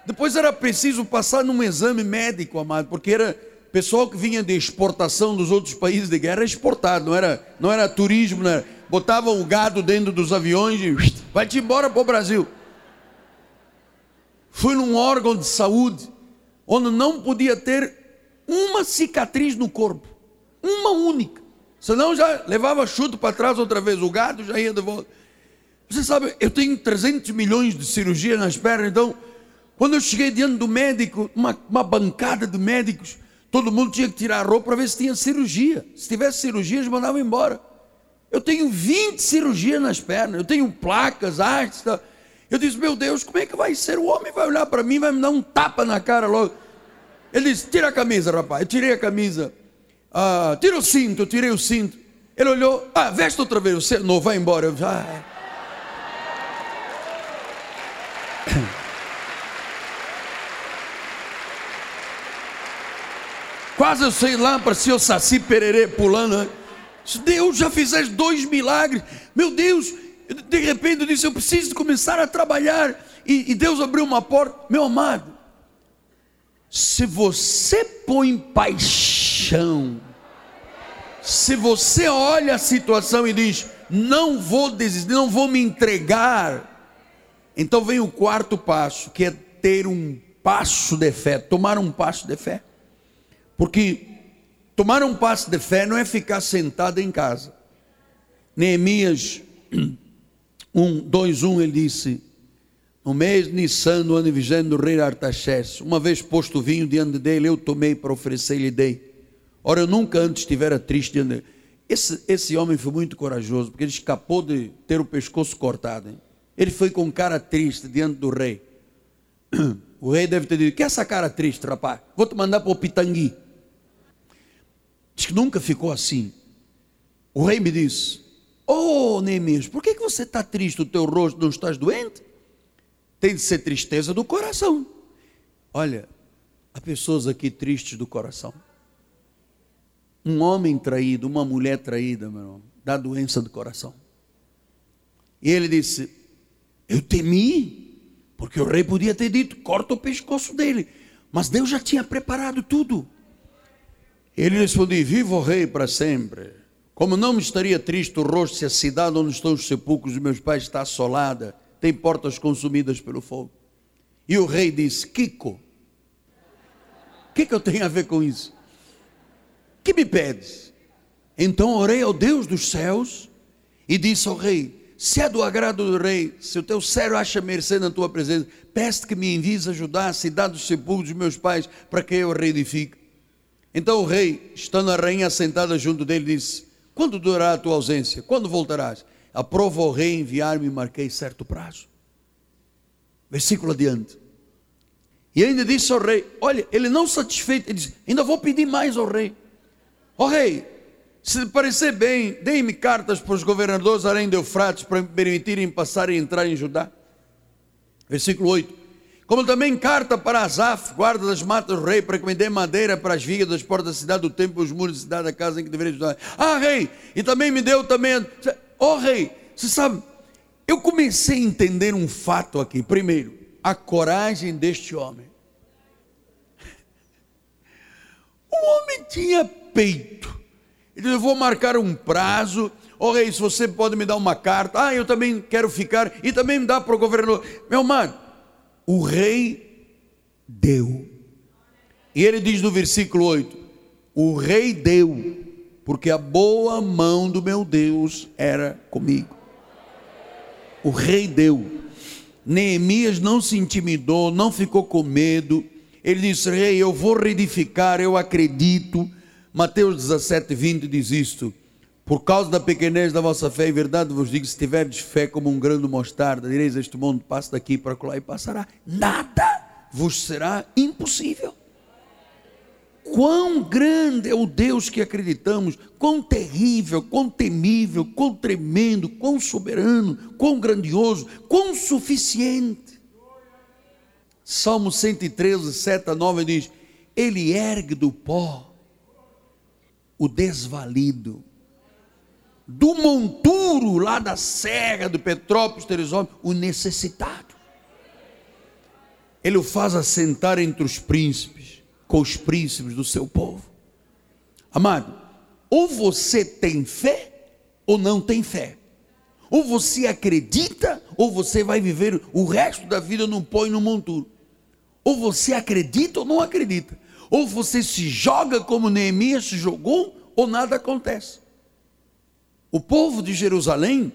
Depois era preciso passar num exame médico, amado, porque era pessoal que vinha de exportação dos outros países de guerra, exportado, não era, não era turismo, não era. botavam o gado dentro dos aviões e vai-te embora para o Brasil. Fui num órgão de saúde onde não podia ter uma cicatriz no corpo, uma única. Senão já levava chuto para trás outra vez, o gado já ia de volta. Você sabe, eu tenho 300 milhões de cirurgia nas pernas, então, quando eu cheguei diante do médico, uma, uma bancada de médicos, todo mundo tinha que tirar a roupa para ver se tinha cirurgia. Se tivesse cirurgia, eles mandavam embora. Eu tenho 20 cirurgias nas pernas, eu tenho placas, artes. Eu disse, meu Deus, como é que vai ser? O homem vai olhar para mim, vai me dar um tapa na cara logo. Ele disse, tira a camisa, rapaz. Eu tirei a camisa. Ah, tira o cinto, tirei o cinto. Ele olhou, ah, veste outra vez, você não vai embora. Eu, ah. (coughs) Quase eu sei lá, parecia o Saci Pererê pulando. Né? Deus já fizeste dois milagres. Meu Deus, de repente eu disse: Eu preciso começar a trabalhar. E, e Deus abriu uma porta. Meu amado, se você põe paixão, se você olha a situação e diz: Não vou desistir, não vou me entregar. Então vem o quarto passo, que é ter um passo de fé, tomar um passo de fé. Porque tomar um passo de fé não é ficar sentado em casa. Neemias 1, 2, 1, ele disse: No mês de Nissan, no ano vigésimo do rei Artaxerxes, uma vez posto o vinho diante dele, eu tomei para oferecer e lhe dei. Ora, eu nunca antes estivera triste. Esse, esse homem foi muito corajoso, porque ele escapou de ter o pescoço cortado. Hein? Ele foi com cara triste diante do rei. (clears throat) O rei deve ter dito: Que é essa cara triste, rapaz? Vou te mandar para o Pitangui. Diz que nunca ficou assim. O rei me disse: Oh, Neemias, por que, que você está triste? O teu rosto não estás doente? Tem de ser tristeza do coração. Olha, há pessoas aqui tristes do coração. Um homem traído, uma mulher traída, meu irmão, dá doença do coração. E ele disse: Eu temi, porque o rei podia ter dito: corta o pescoço dele. Mas Deus já tinha preparado tudo. Ele respondeu: Viva o rei para sempre. Como não me estaria triste o rosto se a cidade onde estão os sepulcros de meus pais está assolada, tem portas consumidas pelo fogo. E o rei disse: Kiko, o que, que eu tenho a ver com isso? Que me pedes? Então orei ao Deus dos céus e disse ao rei: Se é do agrado do rei, se o teu servo acha mercê na tua presença, peço que me envies ajudar a cidade dos sepulcros dos meus pais para que eu a reedifique. Então o rei, estando a rainha sentada junto dele, disse: quando durará a tua ausência? Quando voltarás? Aprova o rei enviar-me e marquei certo prazo. Versículo adiante. E ainda disse ao rei: Olha, ele não satisfeito, ele disse: Ainda vou pedir mais ao rei. Ó oh, rei, se lhe parecer bem, deem-me cartas para os governadores além de Eufrates para me permitirem passar e entrar em Judá. Versículo 8. Como também carta para Asaf, guarda das matas do rei, para que me dê madeira para as vigas das portas da cidade, do templo, os muros da cidade, da casa em que deveria estudar. Ah, rei, e também me deu também. Ó oh, rei, você sabe, eu comecei a entender um fato aqui. Primeiro, a coragem deste homem. O homem tinha peito. Ele disse: Eu vou marcar um prazo. Ó oh, rei, se você pode me dar uma carta. Ah, eu também quero ficar. E também me dá para o governador. Meu amado, o rei deu. E ele diz no versículo 8: O rei deu, porque a boa mão do meu Deus era comigo. O rei deu. Neemias não se intimidou, não ficou com medo. Ele disse: Rei, eu vou reedificar, eu acredito. Mateus 17, 20 diz isto. Por causa da pequenez da vossa fé, em verdade vos digo: se tiverdes fé como um grão de mostarda, direis: Este mundo passa daqui para lá e passará. Nada vos será impossível. Quão grande é o Deus que acreditamos, quão terrível, quão temível, quão tremendo, quão soberano, quão grandioso, quão suficiente. Salmo 113, 7 a 9 diz: Ele ergue do pó o desvalido, do monturo lá da serra do Petrópolis, Teresópolis, o necessitado. Ele o faz assentar entre os príncipes com os príncipes do seu povo. Amado, ou você tem fé ou não tem fé. Ou você acredita, ou você vai viver o resto da vida num pó e num monturo. Ou você acredita ou não acredita. Ou você se joga como Neemias se jogou, ou nada acontece. O povo de Jerusalém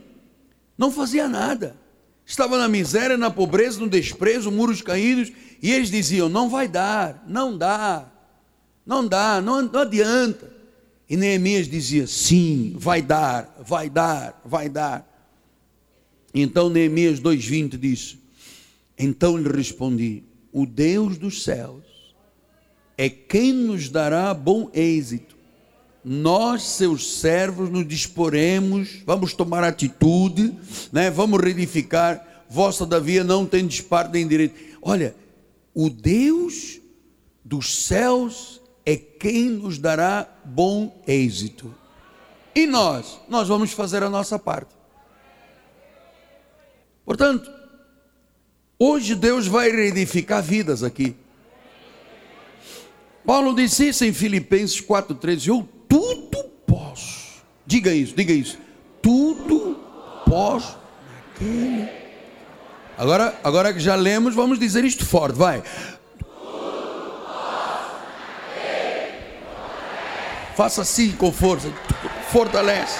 não fazia nada. Estava na miséria, na pobreza, no desprezo, muros caídos, e eles diziam: não vai dar, não dá, não dá, não, não adianta. E Neemias dizia: sim, vai dar, vai dar, vai dar. Então Neemias 2,20 diz: Então lhe respondi: O Deus dos céus é quem nos dará bom êxito. Nós, seus servos, nos disporemos, vamos tomar atitude, né? vamos reedificar. Vossa, todavia, não tem disparo nem direito. Olha, o Deus dos céus é quem nos dará bom êxito. E nós, nós vamos fazer a nossa parte. Portanto, hoje Deus vai reedificar vidas aqui. Paulo disse isso em Filipenses 4,13: Eu tudo posso. Diga isso, diga isso. Tudo posso naquele Agora, agora que já lemos, vamos dizer isto forte, vai. Faça assim com força, fortalece.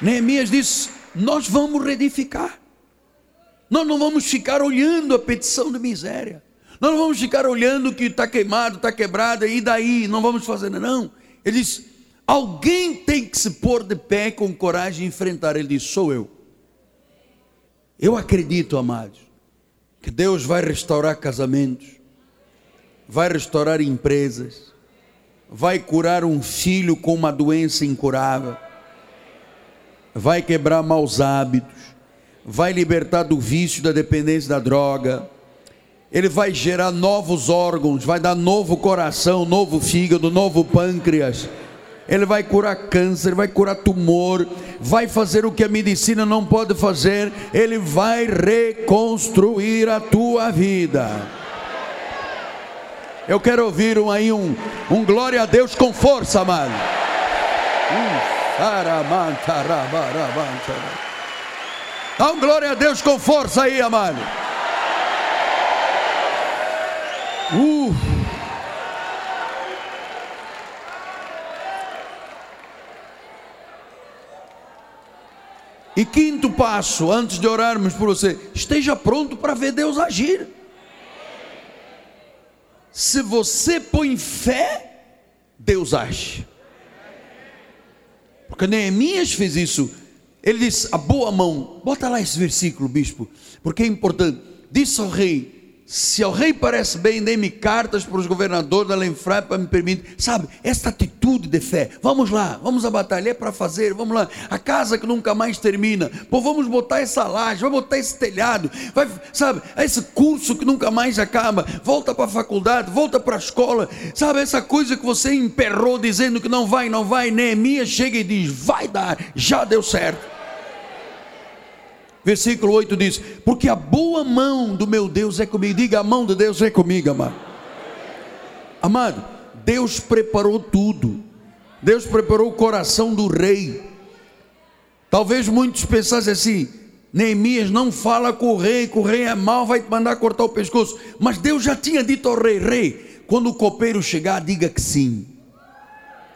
Neemias disse: Nós vamos reedificar. Nós não vamos ficar olhando a petição de miséria. Nós não vamos ficar olhando que está queimado, está quebrado, e daí? Não vamos fazer, não. Ele disse: Alguém tem que se pôr de pé com coragem e enfrentar. Ele diz: Sou eu. Eu acredito, amados, que Deus vai restaurar casamentos, vai restaurar empresas, vai curar um filho com uma doença incurável, vai quebrar maus hábitos, vai libertar do vício, da dependência da droga. Ele vai gerar novos órgãos, vai dar novo coração, novo fígado, novo pâncreas ele vai curar câncer, vai curar tumor, vai fazer o que a medicina não pode fazer, ele vai reconstruir a tua vida. Eu quero ouvir um, aí um, um glória a Deus com força, amado. Dá um glória a Deus com força aí, amado. Uh. E quinto passo, antes de orarmos por você, esteja pronto para ver Deus agir. Se você põe fé, Deus age. Porque Neemias fez isso. ele diz: a boa mão. Bota lá esse versículo, bispo, porque é importante. Disse ao rei: se ao rei parece bem, dê-me cartas para os governadores da Lenfrai para me permitir. Sabe, esta atitude de fé. Vamos lá, vamos a batalha, é para fazer, vamos lá. A casa que nunca mais termina. Pô, vamos botar essa laje, vamos botar esse telhado. Vai, sabe, esse curso que nunca mais acaba. Volta para a faculdade, volta para a escola. Sabe, essa coisa que você emperrou dizendo que não vai, não vai. Neemias chega e diz: vai dar, já deu certo. Versículo 8 diz: Porque a boa mão do meu Deus é comigo. Diga, a mão de Deus é comigo, amado. Amado, Deus preparou tudo. Deus preparou o coração do rei. Talvez muitos pensassem assim: Neemias não fala com o rei, que o rei é mau, vai te mandar cortar o pescoço. Mas Deus já tinha dito ao rei: Rei, quando o copeiro chegar, diga que sim.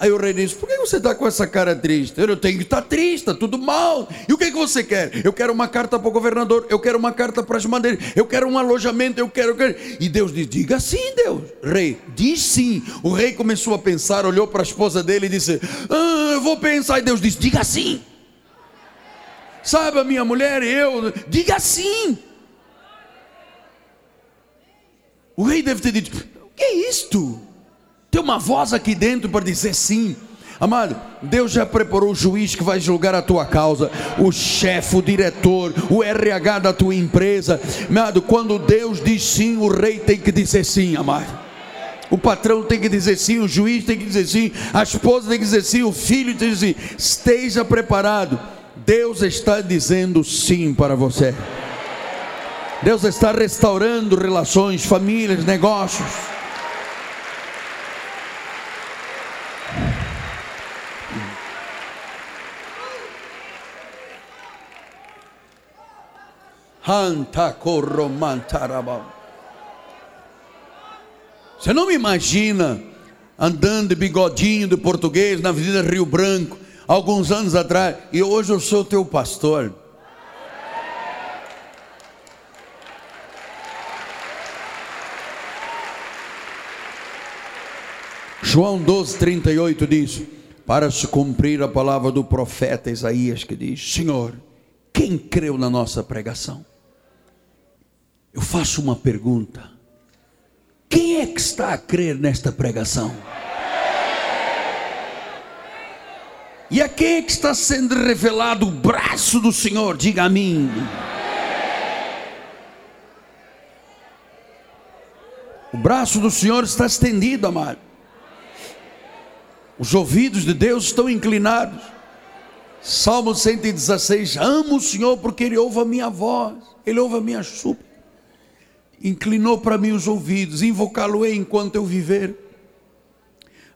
Aí o rei disse: Por que você está com essa cara triste? Eu tenho que estar tá triste, está tudo mal. E o que, que você quer? Eu quero uma carta para o governador, eu quero uma carta para as madeiras, eu quero um alojamento, eu quero, eu quero. E Deus diz: Diga sim, Deus. Rei, diz sim. O rei começou a pensar, olhou para a esposa dele e disse: ah, Eu vou pensar. E Deus disse: Diga sim. Sabe, a minha mulher e eu, diga sim. O rei deve ter dito: O que é isto? Tem uma voz aqui dentro para dizer sim. Amado, Deus já preparou o juiz que vai julgar a tua causa, o chefe, o diretor, o RH da tua empresa. Amado, quando Deus diz sim, o rei tem que dizer sim, amado. O patrão tem que dizer sim, o juiz tem que dizer sim, a esposa tem que dizer sim, o filho tem que dizer sim. Esteja preparado. Deus está dizendo sim para você. Deus está restaurando relações, famílias, negócios. Você não me imagina andando de bigodinho de português na Avenida Rio Branco, alguns anos atrás, e hoje eu sou teu pastor. João 12, 38 diz: Para se cumprir a palavra do profeta Isaías, que diz: Senhor, quem creu na nossa pregação? Eu faço uma pergunta: quem é que está a crer nesta pregação? E a quem é que está sendo revelado o braço do Senhor? Diga a mim. O braço do Senhor está estendido, amado. Os ouvidos de Deus estão inclinados. Salmo 116: Amo o Senhor porque Ele ouve a minha voz, Ele ouve a minha súplica inclinou para mim os ouvidos, invocá-lo-ei enquanto eu viver.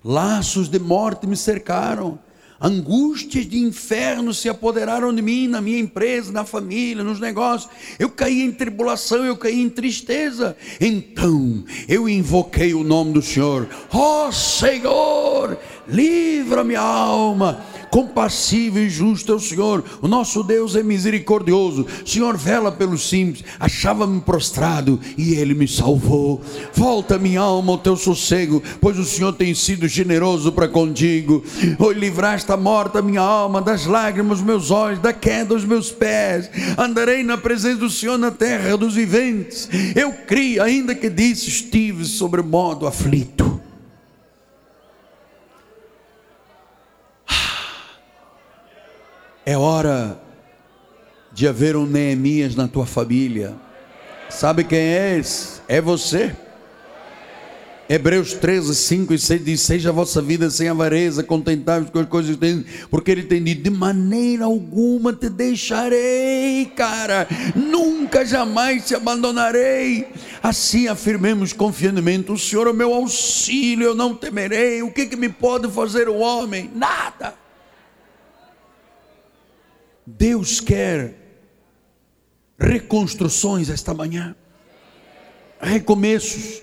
Laços de morte me cercaram, angústias de inferno se apoderaram de mim, na minha empresa, na família, nos negócios. Eu caí em tribulação, eu caí em tristeza. Então eu invoquei o nome do Senhor. Ó oh, Senhor, livra minha alma compassivo e justo é o Senhor, o nosso Deus é misericordioso, Senhor vela pelos simples, achava-me prostrado e Ele me salvou. Volta minha alma ao teu sossego, pois o Senhor tem sido generoso para contigo. Oi, livraste a morta minha alma das lágrimas meus olhos, da queda dos meus pés. Andarei na presença do Senhor na terra dos viventes. Eu criei, ainda que disse, estive sobre modo aflito. É hora de haver um Neemias na tua família. Sabe quem é esse? É você. Hebreus 13, 5 e 6 diz: Seja a vossa vida sem avareza, contentável com as coisas que tem, porque Ele tem dito: De maneira alguma te deixarei, cara, nunca jamais te abandonarei. Assim afirmemos confiantemente: O Senhor é o meu auxílio, eu não temerei. O que, que me pode fazer o homem? Nada. Deus quer reconstruções esta manhã, recomeços.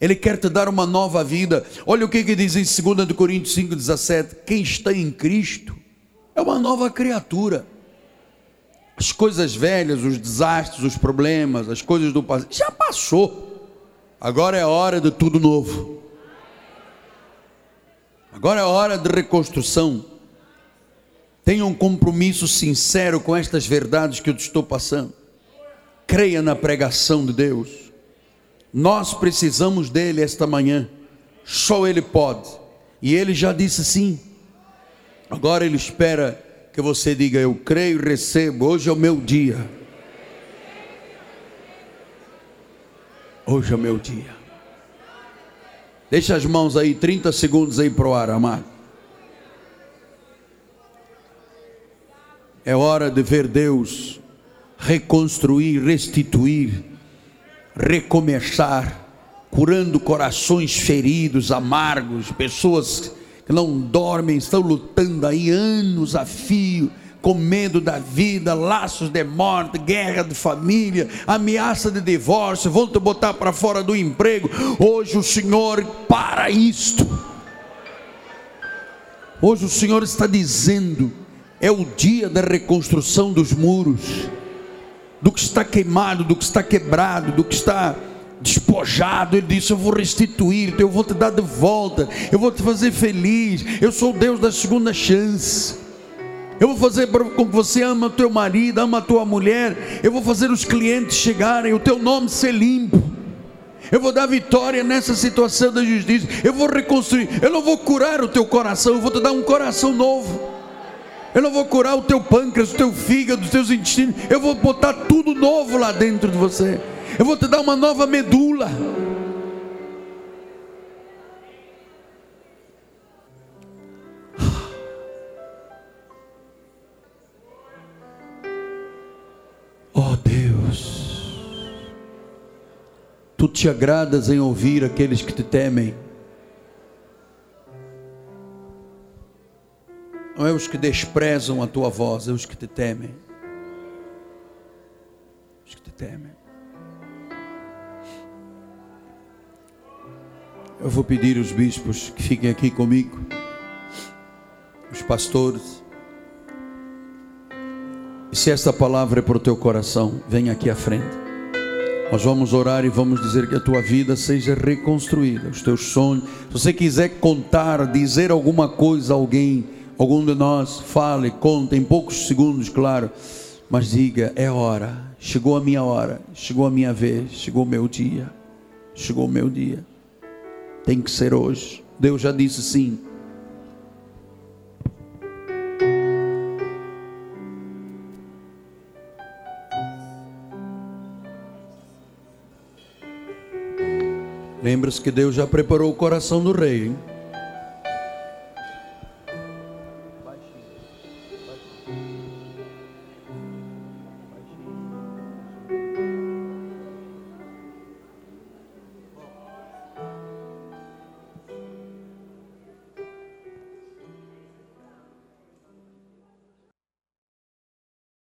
Ele quer te dar uma nova vida. Olha o que, que diz em 2 Coríntios 5,17: quem está em Cristo é uma nova criatura. As coisas velhas, os desastres, os problemas, as coisas do passado, já passou. Agora é hora de tudo novo. Agora é hora de reconstrução. Tenha um compromisso sincero com estas verdades que eu te estou passando. Creia na pregação de Deus. Nós precisamos dele esta manhã. Só ele pode. E ele já disse sim. Agora ele espera que você diga: Eu creio e recebo. Hoje é o meu dia. Hoje é o meu dia. Deixa as mãos aí, 30 segundos aí para o ar, amado. É hora de ver Deus reconstruir, restituir, recomeçar, curando corações feridos, amargos, pessoas que não dormem, estão lutando aí anos a fio, com medo da vida, laços de morte, guerra de família, ameaça de divórcio, vão te botar para fora do emprego. Hoje o Senhor para isto. Hoje o Senhor está dizendo: é o dia da reconstrução dos muros, do que está queimado, do que está quebrado, do que está despojado, ele disse: Eu vou restituir, eu vou te dar de volta, eu vou te fazer feliz. Eu sou o Deus da segunda chance. Eu vou fazer com que você ama o teu marido, ama a tua mulher. Eu vou fazer os clientes chegarem, o teu nome ser limpo. Eu vou dar vitória nessa situação da justiça. Eu vou reconstruir. Eu não vou curar o teu coração, eu vou te dar um coração novo. Eu não vou curar o teu pâncreas, o teu fígado, os teus intestinos. Eu vou botar tudo novo lá dentro de você. Eu vou te dar uma nova medula. Oh Deus, tu te agradas em ouvir aqueles que te temem. Não é os que desprezam a tua voz, é os que te temem. Os que te temem. Eu vou pedir os bispos que fiquem aqui comigo, os pastores. E se esta palavra é para o teu coração, vem aqui à frente. Nós vamos orar e vamos dizer que a tua vida seja reconstruída, os teus sonhos. Se você quiser contar, dizer alguma coisa a alguém, algum de nós, fale, conte em poucos segundos, claro, mas diga: é hora, chegou a minha hora, chegou a minha vez, chegou o meu dia, chegou o meu dia tem que ser hoje. Deus já disse sim. Lembra-se que Deus já preparou o coração do rei, hein?